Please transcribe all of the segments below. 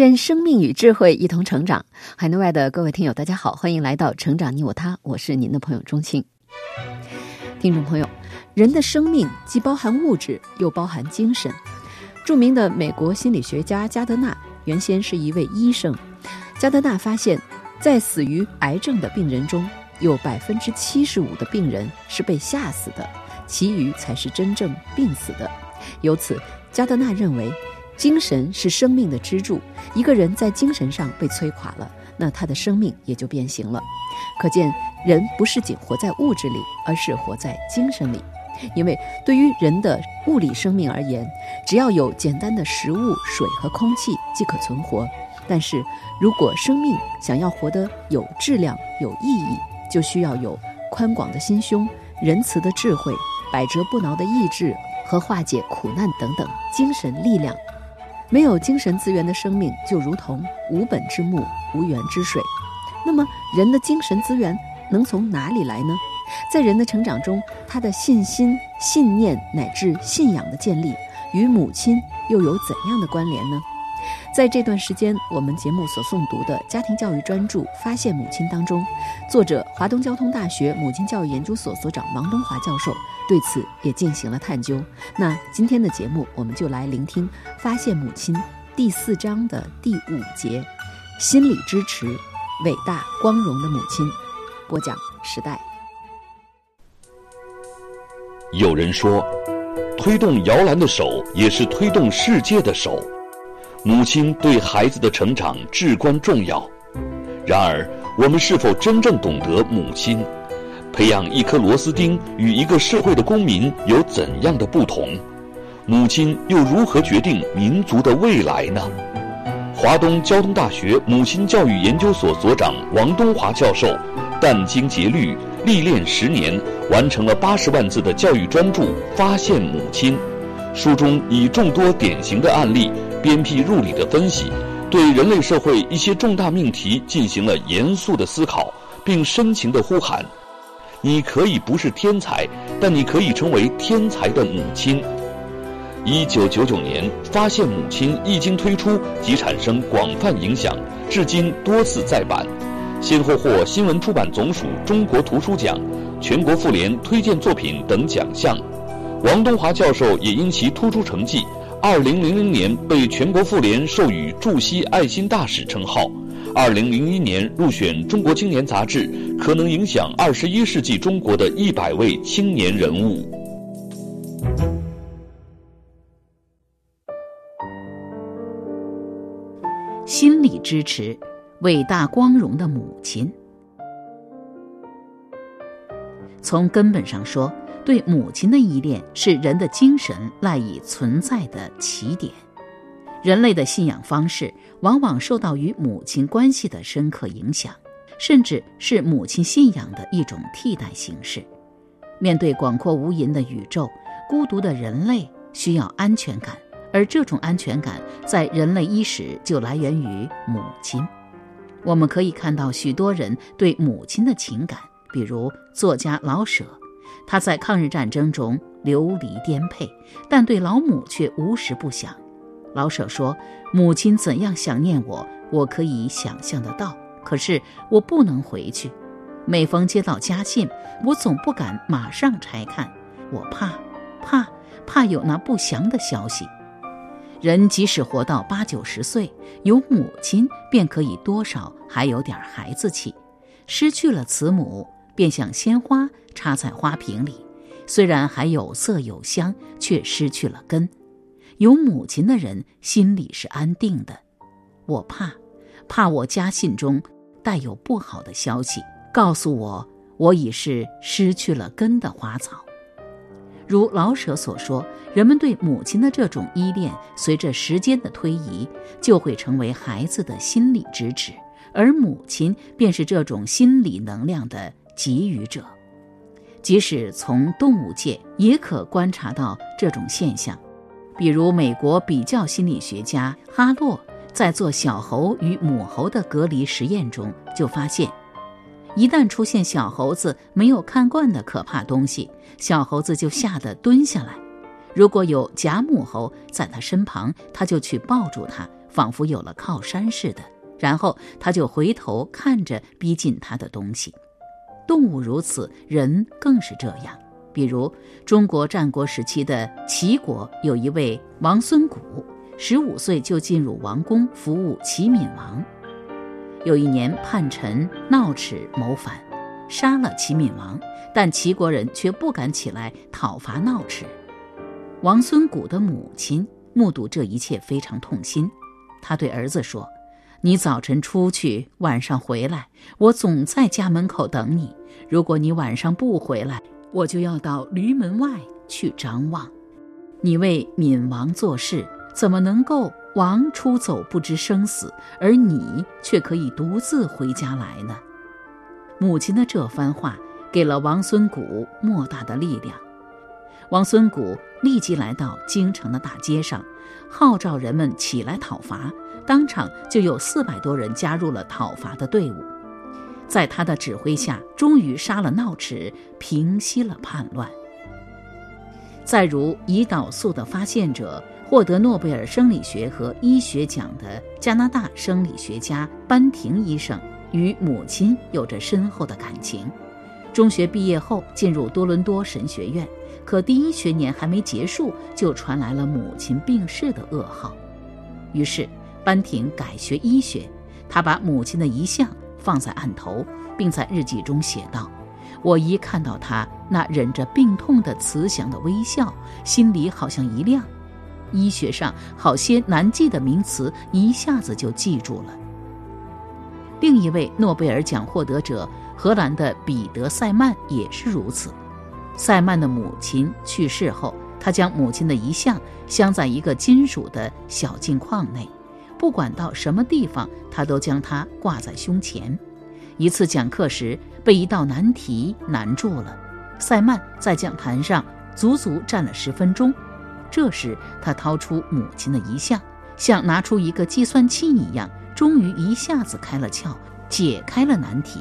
愿生命与智慧一同成长。海内外的各位听友，大家好，欢迎来到《成长你我他》，我是您的朋友钟青。听众朋友，人的生命既包含物质，又包含精神。著名的美国心理学家加德纳原先是一位医生。加德纳发现，在死于癌症的病人中，有百分之七十五的病人是被吓死的，其余才是真正病死的。由此，加德纳认为。精神是生命的支柱，一个人在精神上被摧垮了，那他的生命也就变形了。可见，人不是仅活在物质里，而是活在精神里。因为对于人的物理生命而言，只要有简单的食物、水和空气即可存活。但是如果生命想要活得有质量、有意义，就需要有宽广的心胸、仁慈的智慧、百折不挠的意志和化解苦难等等精神力量。没有精神资源的生命，就如同无本之木、无源之水。那么，人的精神资源能从哪里来呢？在人的成长中，他的信心、信念乃至信仰的建立，与母亲又有怎样的关联呢？在这段时间，我们节目所诵读的家庭教育专著《发现母亲》当中，作者华东交通大学母亲教育研究所所长王东华教授对此也进行了探究。那今天的节目，我们就来聆听《发现母亲》第四章的第五节：心理支持，伟大光荣的母亲。播讲时代。有人说，推动摇篮的手也是推动世界的手。母亲对孩子的成长至关重要，然而，我们是否真正懂得母亲？培养一颗螺丝钉与一个社会的公民有怎样的不同？母亲又如何决定民族的未来呢？华东交通大学母亲教育研究所所长王东华教授殚精竭虑历练十年，完成了八十万字的教育专著《发现母亲》，书中以众多典型的案例。鞭辟入里的分析，对人类社会一些重大命题进行了严肃的思考，并深情的呼喊：“你可以不是天才，但你可以成为天才的母亲。”一九九九年，《发现母亲》一经推出即产生广泛影响，至今多次再版，先后获新闻出版总署中国图书奖、全国妇联推荐作品等奖项。王东华教授也因其突出成绩。二零零零年被全国妇联授予驻西爱心大使称号，二零零一年入选中国青年杂志可能影响二十一世纪中国的一百位青年人物。心理支持，伟大光荣的母亲。从根本上说。对母亲的依恋是人的精神赖以存在的起点。人类的信仰方式往往受到与母亲关系的深刻影响，甚至是母亲信仰的一种替代形式。面对广阔无垠的宇宙，孤独的人类需要安全感，而这种安全感在人类伊始就来源于母亲。我们可以看到许多人对母亲的情感，比如作家老舍。他在抗日战争中流离颠沛，但对老母却无时不想。老舍说：“母亲怎样想念我，我可以想象得到。可是我不能回去。每逢接到家信，我总不敢马上拆看，我怕，怕，怕有那不祥的消息。人即使活到八九十岁，有母亲便可以多少还有点孩子气。失去了慈母。”便像鲜花插在花瓶里，虽然还有色有香，却失去了根。有母亲的人心里是安定的。我怕，怕我家信中带有不好的消息，告诉我我已是失去了根的花草。如老舍所说，人们对母亲的这种依恋，随着时间的推移，就会成为孩子的心理支持，而母亲便是这种心理能量的给予者。即使从动物界，也可观察到这种现象。比如，美国比较心理学家哈洛在做小猴与母猴的隔离实验中，就发现。一旦出现小猴子没有看惯的可怕东西，小猴子就吓得蹲下来。如果有假母猴在它身旁，它就去抱住它，仿佛有了靠山似的。然后它就回头看着逼近它的东西。动物如此，人更是这样。比如中国战国时期的齐国，有一位王孙谷，十五岁就进入王宫服务齐闵王。有一年，叛臣闹齿谋反，杀了齐闵王，但齐国人却不敢起来讨伐闹齿。王孙谷的母亲目睹这一切，非常痛心。他对儿子说：“你早晨出去，晚上回来，我总在家门口等你。如果你晚上不回来，我就要到驴门外去张望。你为闵王做事，怎么能够？”王出走不知生死，而你却可以独自回家来呢。母亲的这番话给了王孙谷莫大的力量。王孙谷立即来到京城的大街上，号召人们起来讨伐。当场就有四百多人加入了讨伐的队伍。在他的指挥下，终于杀了闹齿，平息了叛乱。再如胰岛素的发现者。获得诺贝尔生理学和医学奖的加拿大生理学家班廷医生与母亲有着深厚的感情。中学毕业后进入多伦多神学院，可第一学年还没结束，就传来了母亲病逝的噩耗。于是班廷改学医学，他把母亲的遗像放在案头，并在日记中写道：“我一看到他那忍着病痛的慈祥的微笑，心里好像一亮。”医学上好些难记的名词一下子就记住了。另一位诺贝尔奖获得者荷兰的彼得·塞曼也是如此。塞曼的母亲去世后，他将母亲的遗像镶在一个金属的小镜框内，不管到什么地方，他都将它挂在胸前。一次讲课时，被一道难题难住了，塞曼在讲坛上足足站了十分钟。这时，他掏出母亲的遗像，像拿出一个计算器一样，终于一下子开了窍，解开了难题。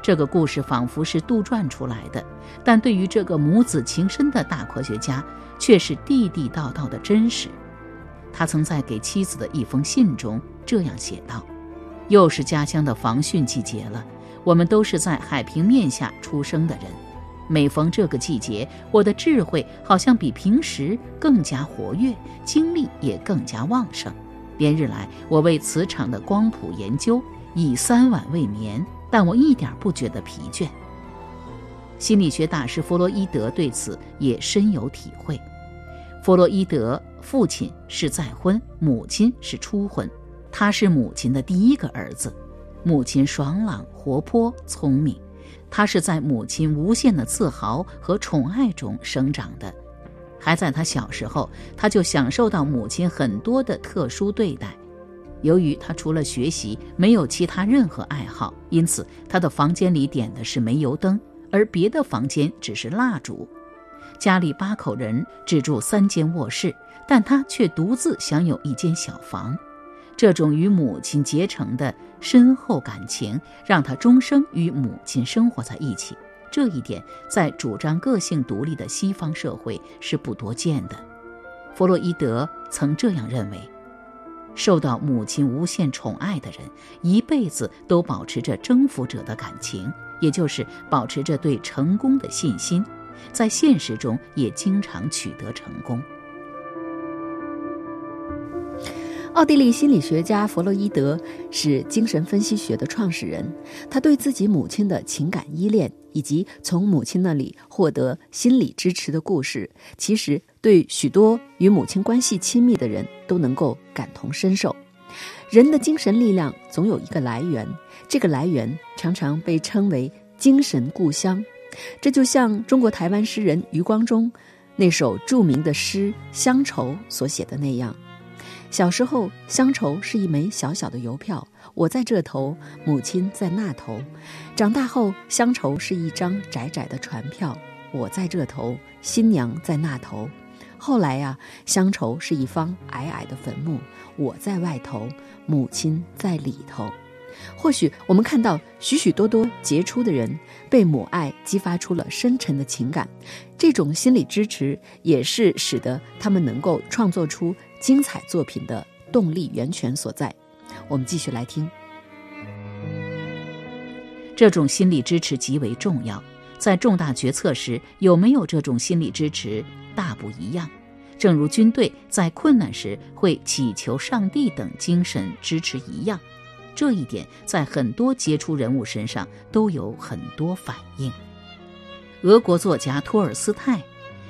这个故事仿佛是杜撰出来的，但对于这个母子情深的大科学家，却是地地道道的真实。他曾在给妻子的一封信中这样写道：“又是家乡的防汛季节了，我们都是在海平面下出生的人。”每逢这个季节，我的智慧好像比平时更加活跃，精力也更加旺盛。连日来，我为磁场的光谱研究已三晚未眠，但我一点不觉得疲倦。心理学大师弗洛伊德对此也深有体会。弗洛伊德父亲是再婚，母亲是初婚，他是母亲的第一个儿子。母亲爽朗、活泼、聪明。他是在母亲无限的自豪和宠爱中生长的，还在他小时候，他就享受到母亲很多的特殊对待。由于他除了学习没有其他任何爱好，因此他的房间里点的是煤油灯，而别的房间只是蜡烛。家里八口人只住三间卧室，但他却独自享有一间小房。这种与母亲结成的深厚感情，让他终生与母亲生活在一起。这一点在主张个性独立的西方社会是不多见的。弗洛伊德曾这样认为：受到母亲无限宠爱的人，一辈子都保持着征服者的感情，也就是保持着对成功的信心，在现实中也经常取得成功。奥地利心理学家弗洛伊德是精神分析学的创始人。他对自己母亲的情感依恋，以及从母亲那里获得心理支持的故事，其实对许多与母亲关系亲密的人都能够感同身受。人的精神力量总有一个来源，这个来源常常被称为精神故乡这就像中国台湾诗人余光中那首著名的诗《乡愁》所写的那样：小时候，乡愁是一枚小小的邮票，我在这头，母亲在那头；长大后，乡愁是一张窄窄的船票，我在这头，新娘在那头。后来呀，乡愁是一方矮矮的坟墓，我在外头，母亲在里头。或许我们看到许许多多杰出的人被母爱激发出了深沉的情感，这种心理支持也是使得他们能够创作出精彩作品的动力源泉所在。我们继续来听，这种心理支持极为重要，在重大决策时有没有这种心理支持大不一样。正如军队在困难时会祈求上帝等精神支持一样。这一点在很多杰出人物身上都有很多反映。俄国作家托尔斯泰，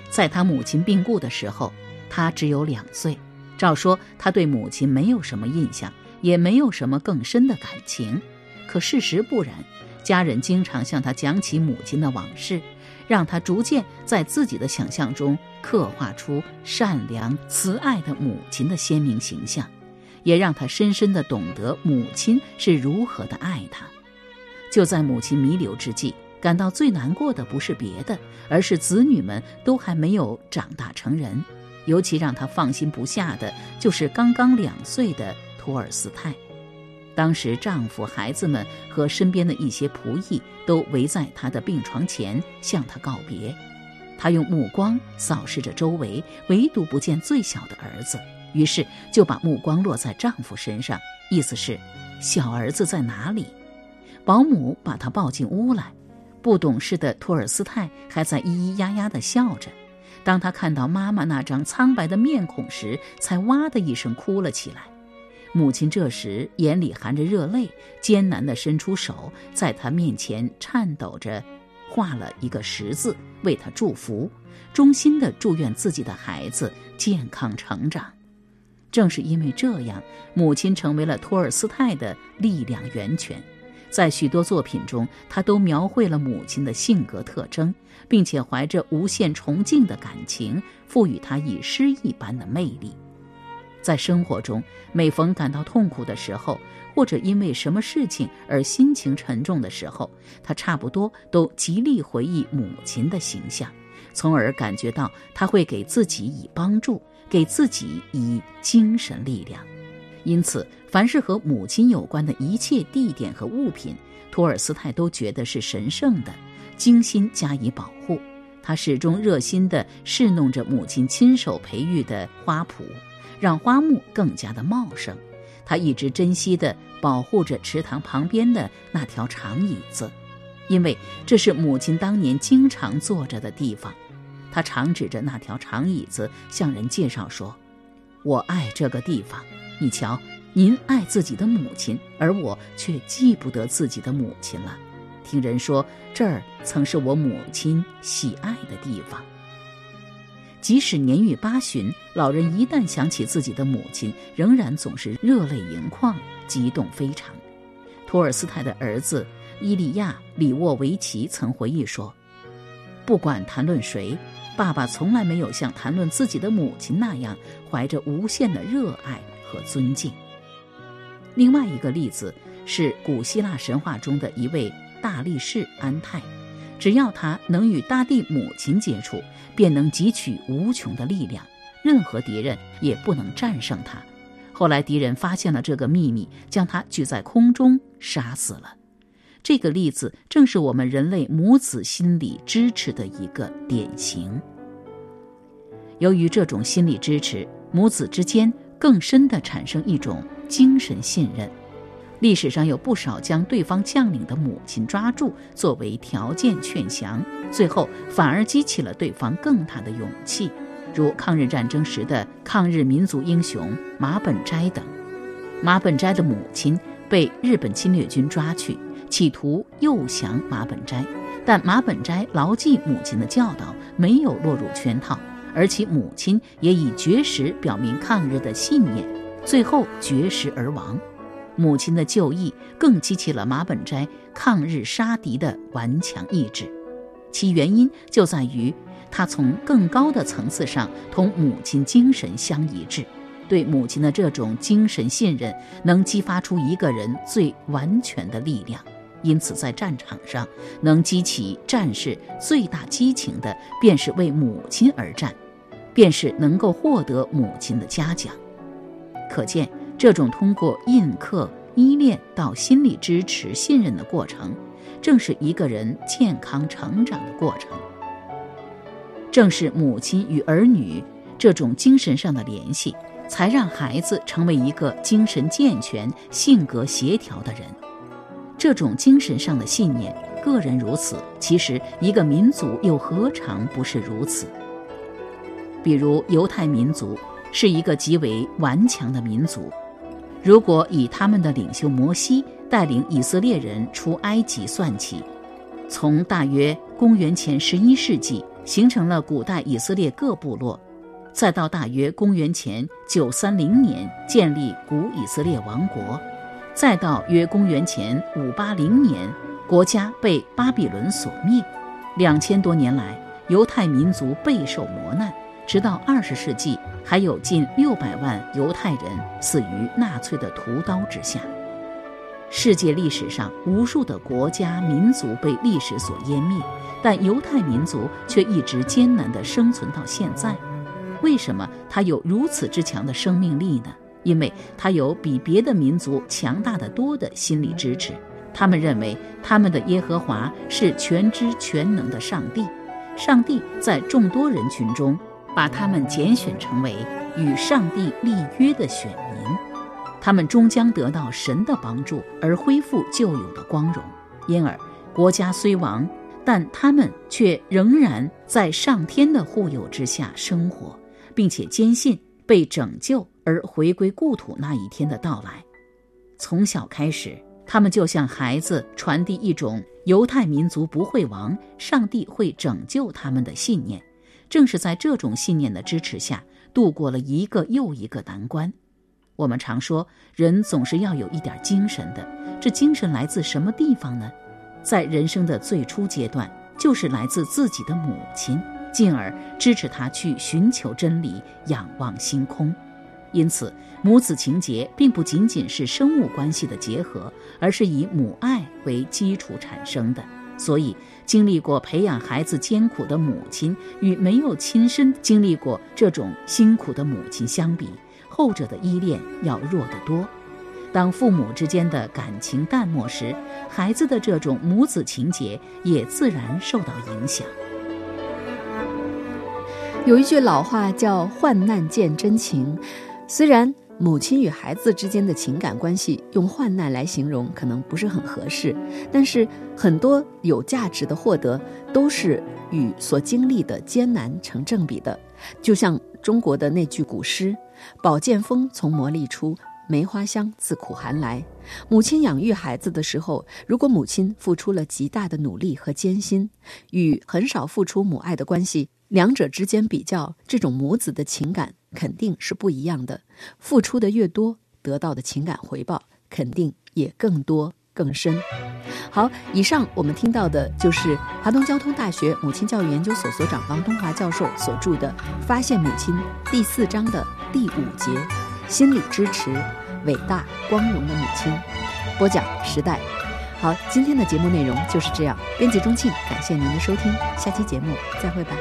在他母亲病故的时候，他只有两岁。照说他对母亲没有什么印象，也没有什么更深的感情。可事实不然，家人经常向他讲起母亲的往事，让他逐渐在自己的想象中刻画出善良慈爱的母亲的鲜明形象。也让他深深地懂得母亲是如何的爱他。就在母亲弥留之际，感到最难过的不是别的，而是子女们都还没有长大成人。尤其让他放心不下的，就是刚刚两岁的托尔斯泰。当时，丈夫、孩子们和身边的一些仆役都围在他的病床前向他告别。他用目光扫视着周围，唯独不见最小的儿子。于是就把目光落在丈夫身上，意思是：小儿子在哪里？保姆把他抱进屋来。不懂事的托尔斯泰还在咿咿呀呀地笑着。当他看到妈妈那张苍白的面孔时，才哇的一声哭了起来。母亲这时眼里含着热泪，艰难地伸出手，在他面前颤抖着画了一个十字，为他祝福，衷心地祝愿自己的孩子健康成长。正是因为这样，母亲成为了托尔斯泰的力量源泉。在许多作品中，他都描绘了母亲的性格特征，并且怀着无限崇敬的感情，赋予她以诗一般的魅力。在生活中，每逢感到痛苦的时候，或者因为什么事情而心情沉重的时候，他差不多都极力回忆母亲的形象，从而感觉到他会给自己以帮助。给自己以精神力量，因此，凡是和母亲有关的一切地点和物品，托尔斯泰都觉得是神圣的，精心加以保护。他始终热心地侍弄着母亲亲手培育的花圃，让花木更加的茂盛。他一直珍惜地保护着池塘旁边的那条长椅子，因为这是母亲当年经常坐着的地方。他常指着那条长椅子向人介绍说：“我爱这个地方。你瞧，您爱自己的母亲，而我却记不得自己的母亲了。听人说，这儿曾是我母亲喜爱的地方。即使年逾八旬，老人一旦想起自己的母亲，仍然总是热泪盈眶，激动非常。”托尔斯泰的儿子伊利亚·里沃维奇曾回忆说：“不管谈论谁。”爸爸从来没有像谈论自己的母亲那样怀着无限的热爱和尊敬。另外一个例子是古希腊神话中的一位大力士安泰，只要他能与大地母亲接触，便能汲取无穷的力量，任何敌人也不能战胜他。后来敌人发现了这个秘密，将他举在空中杀死了。这个例子正是我们人类母子心理支持的一个典型。由于这种心理支持，母子之间更深地产生一种精神信任。历史上有不少将对方将领的母亲抓住作为条件劝降，最后反而激起了对方更大的勇气，如抗日战争时的抗日民族英雄马本斋等。马本斋的母亲被日本侵略军抓去。企图诱降马本斋，但马本斋牢记母亲的教导，没有落入圈套，而其母亲也以绝食表明抗日的信念，最后绝食而亡。母亲的就义更激起了马本斋抗日杀敌的顽强意志。其原因就在于他从更高的层次上同母亲精神相一致。对母亲的这种精神信任，能激发出一个人最完全的力量。因此，在战场上，能激起战士最大激情的，便是为母亲而战，便是能够获得母亲的嘉奖。可见，这种通过印刻、依恋到心理支持、信任的过程，正是一个人健康成长的过程。正是母亲与儿女这种精神上的联系。才让孩子成为一个精神健全、性格协调的人。这种精神上的信念，个人如此，其实一个民族又何尝不是如此？比如犹太民族是一个极为顽强的民族。如果以他们的领袖摩西带领以色列人出埃及算起，从大约公元前十一世纪形成了古代以色列各部落。再到大约公元前九三零年建立古以色列王国，再到约公元前五八零年国家被巴比伦所灭，两千多年来犹太民族备受磨难，直到二十世纪还有近六百万犹太人死于纳粹的屠刀之下。世界历史上无数的国家民族被历史所湮灭，但犹太民族却一直艰难地生存到现在。为什么它有如此之强的生命力呢？因为他有比别的民族强大的多的心理支持。他们认为他们的耶和华是全知全能的上帝，上帝在众多人群中把他们拣选成为与上帝立约的选民，他们终将得到神的帮助而恢复旧有的光荣。因而，国家虽亡，但他们却仍然在上天的护佑之下生活。并且坚信被拯救而回归故土那一天的到来。从小开始，他们就向孩子传递一种犹太民族不会亡、上帝会拯救他们的信念。正是在这种信念的支持下，度过了一个又一个难关。我们常说，人总是要有一点精神的。这精神来自什么地方呢？在人生的最初阶段，就是来自自己的母亲。进而支持他去寻求真理、仰望星空。因此，母子情结并不仅仅是生物关系的结合，而是以母爱为基础产生的。所以，经历过培养孩子艰苦的母亲，与没有亲身经历过这种辛苦的母亲相比，后者的依恋要弱得多。当父母之间的感情淡漠时，孩子的这种母子情结也自然受到影响。有一句老话叫“患难见真情”，虽然母亲与孩子之间的情感关系用患难来形容可能不是很合适，但是很多有价值的获得都是与所经历的艰难成正比的。就像中国的那句古诗：“宝剑锋从磨砺出，梅花香自苦寒来。”母亲养育孩子的时候，如果母亲付出了极大的努力和艰辛，与很少付出母爱的关系。两者之间比较，这种母子的情感肯定是不一样的。付出的越多，得到的情感回报肯定也更多更深。好，以上我们听到的就是华东交通大学母亲教育研究所所长王东华教授所著的《发现母亲》第四章的第五节“心理支持，伟大光荣的母亲”。播讲时代。好，今天的节目内容就是这样。编辑钟庆，感谢您的收听，下期节目再会吧。